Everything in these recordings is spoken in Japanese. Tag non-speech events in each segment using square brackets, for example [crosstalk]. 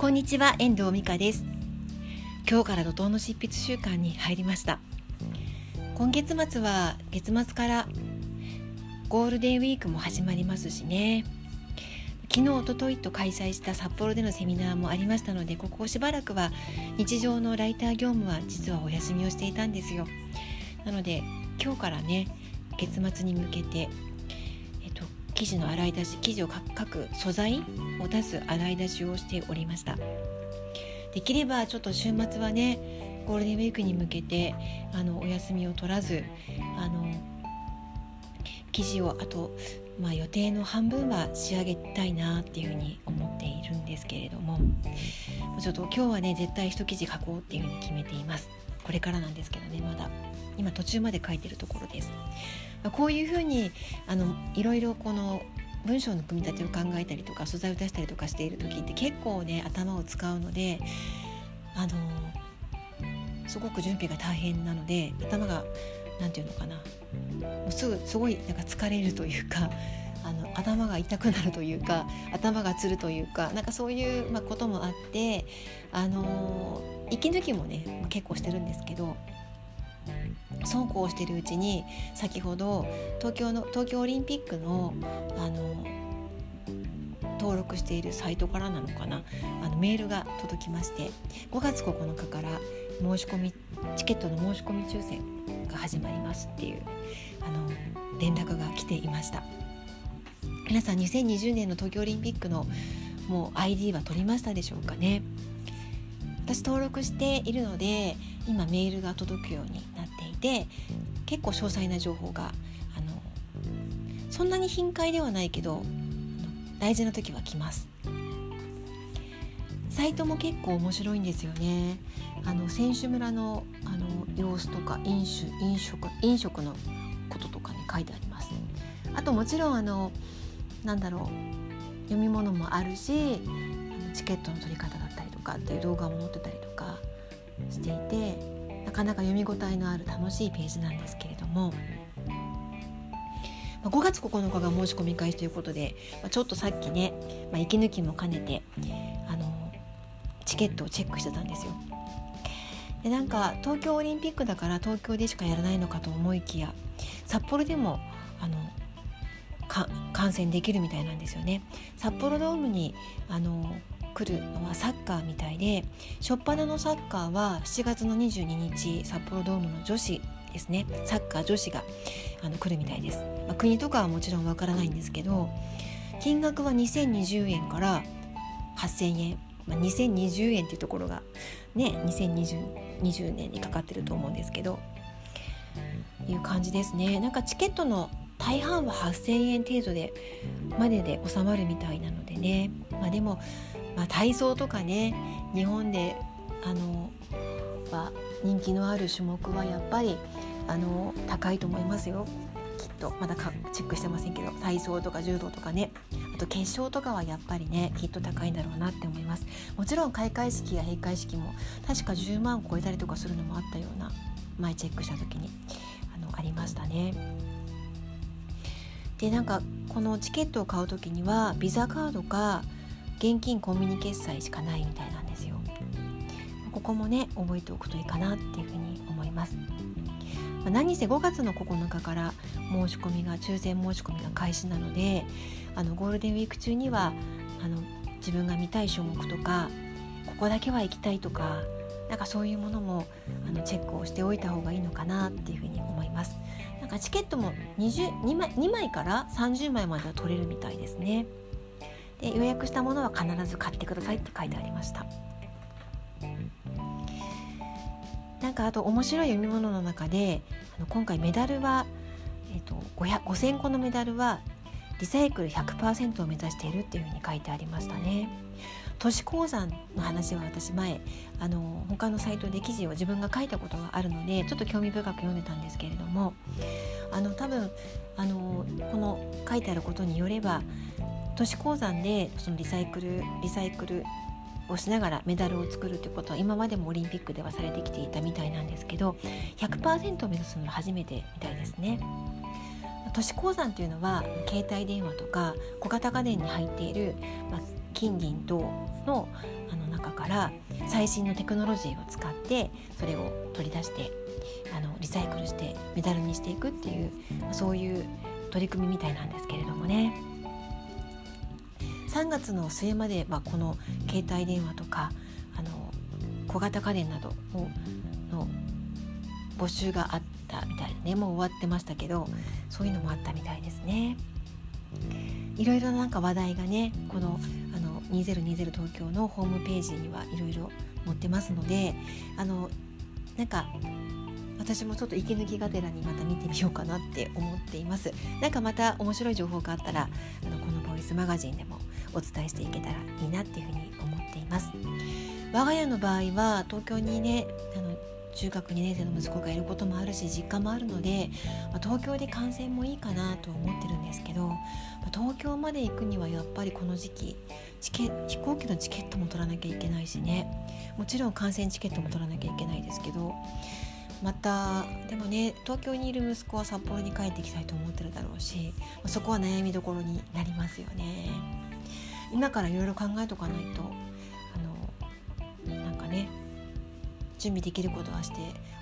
こんにちは遠藤美香です。今日から怒涛の執筆週間に入りました。今月末は月末からゴールデンウィークも始まりますしね。昨日おとといと開催した札幌でのセミナーもありましたのでここしばらくは日常のライター業務は実はお休みをしていたんですよ。なので今日からね月末に向けて生地の洗い出し生地を書く素材を出す洗い出しをしておりました。できればちょっと週末はねゴールデンウィークに向けてあのお休みを取らずあの生地をあと、まあ、予定の半分は仕上げたいなっていうふうに思っているんですけれどもちょっと今日はね絶対一生地書こうっていうふうに決めています。これからなんですけどねまだ。今途中まで書いてるところです。こういうふうにあのいろいろこの文章の組み立てを考えたりとか素材を出したりとかしている時って結構ね頭を使うのであのすごく準備が大変なので頭が何て言うのかな。もうすぐすごいなんか疲れるというかあの頭が痛くなるというか頭がつるというかなんかそういう、まあ、こともあってあの息抜きもね、まあ、結構してるんですけどそうこうしてるうちに先ほど東京の東京オリンピックのあの登録しているサイトからなのかなあのメールが届きまして5月9日から申し込みチケットの申し込み抽選が始まりますっていうあの連絡が来ていました。皆さん2020年の東京オリンピックのもう ID は取りましたでしょうかね？私登録しているので今メールが届くようになっていて結構詳細な情報があのそんなに頻回ではないけど大事な時は来ます。サイトも結構面白いんですよね。あの選手村のあの様子とか飲酒飲食飲食のこととかね書いてあります。あともちろんあのなんだろう読み物もあるしチケットの取り方だったりとかっていう動画も載ってたりとかしていてなかなか読み応えのある楽しいページなんですけれども5月9日が申し込み開始ということでちょっとさっきね、まあ、息抜きも兼ねてあのチケットをチェックしてたんですよ。でなんか東京オリンピックだから東京でしかやらないのかと思いきや札幌でもあの観戦できるみたいなんですよね。札幌ドームにあの来るのはサッカーみたいで初っ端のサッカーは7月の22日札幌ドームの女子ですね。サッカー女子があの来るみたいです、まあ、国とかはもちろんわからないんですけど金額は2020円から8000円、まあ、2020円っていうところがね2020年にかかってると思うんですけどいう感じですね。なんかチケットの大半は8,000円程度でまでで収まるみたいなのでね。まあでもまあ、体操とかね日本であの、ま、人気のある種目はやっぱりあの高いと思いますよ。きっと。まだかチェックしてませんけど。体操とか柔道とかね。あと決勝とかはやっぱりねきっと高いんだろうなって思います。もちろん開会式や閉会式も確か10万超えたりとかするのもあったような前チェックした時にあのありましたね。でなんかこのチケットを買う時にはビザカードか現金コンビニ決済しかないみたいなんですよここもね覚えておくといいかなっていうふうに思います何せ5月の9日から申し込みが抽選申し込みが開始なのであのゴールデンウィーク中にはあの自分が見たい種目とかここだけは行きたいとかなんかそういうものもあのチェックをしておいた方がいいのかなっていうふうに思います。なんかチケットも 20, 2, 枚2枚から30枚までは取れるみたいですね。で予約したものは必ず買ってくださいって書いてありましたなんかあと面白い読み物の中であの今回メダルは、えーと、5000個のメダルはリサイクル100%を目指しているっていうふうに書いてありましたね。都市鉱山の話は私前あの他のサイトで記事を自分が書いたことがあるのでちょっと興味深く読んでたんですけれどもあの多分あのこの書いてあることによれば都市鉱山でそのリサイクルリサイクルをしながらメダルを作るということは今までもオリンピックではされてきていたみたいなんですけど100%を目指すのは初めてみたいですね。都市鉱山というのは携帯電話とか小型家電に入っている、まあ、金銀銅のあの中から最新のテクノロジーを使ってそれを取り出してあのリサイクルしてメダルにしていくっていうそういう取り組みみたいなんですけれどもね3月の末まで、まあ、この携帯電話とかあの小型家電などをの募集があったみたいでねもう終わってましたけどそういうのもあったみたいですね。いろいろなんか話題がねこの2020東京のホームページにはいろいろ載ってますのであのなんか私もちょっと息抜きがてらにまた見てみようかなって思っています。なんかまた面白い情報があったらあのこのボイスマガジンでもお伝えしていけたらいいなっていうふうに思っています。我が家の場合は東京にねあの中学2年生の息子がいることもあるし実家もあるので、まあ、東京で観戦もいいかなと思ってるんですけど、まあ、東京まで行くにはやっぱりこの時期チケ飛行機のチケットも取らなきゃいけないしね。もちろん観戦チケットも取らなきゃいけないですけど。またでもね東京にいる息子は札幌に帰ってきたいと思ってるだろうしそこは悩みどころになりますよね。今からいろいろ考えとかないとあのなんかね準備できることはして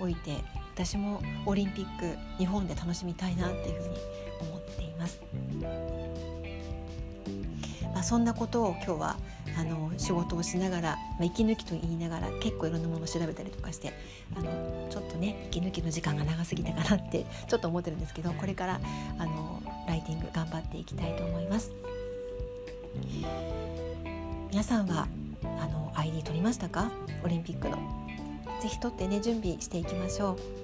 おいて私もオリンピック日本で楽しみたいなっていうふうに思っています。そんなことを今日はあの仕事をしながら、まあ、息抜きと言いながら結構いろんなものを調べたりとかしてあのちょっとね息抜きの時間が長すぎたかなって [laughs] ちょっと思ってるんですけどこれからあのライティング頑張っていきたいと思います。皆さんはあの ID 取りましたか？オリンピックの。ぜひ取ってね準備していきましょう。